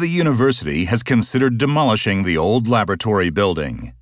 the university has considered demolishing the old laboratory building.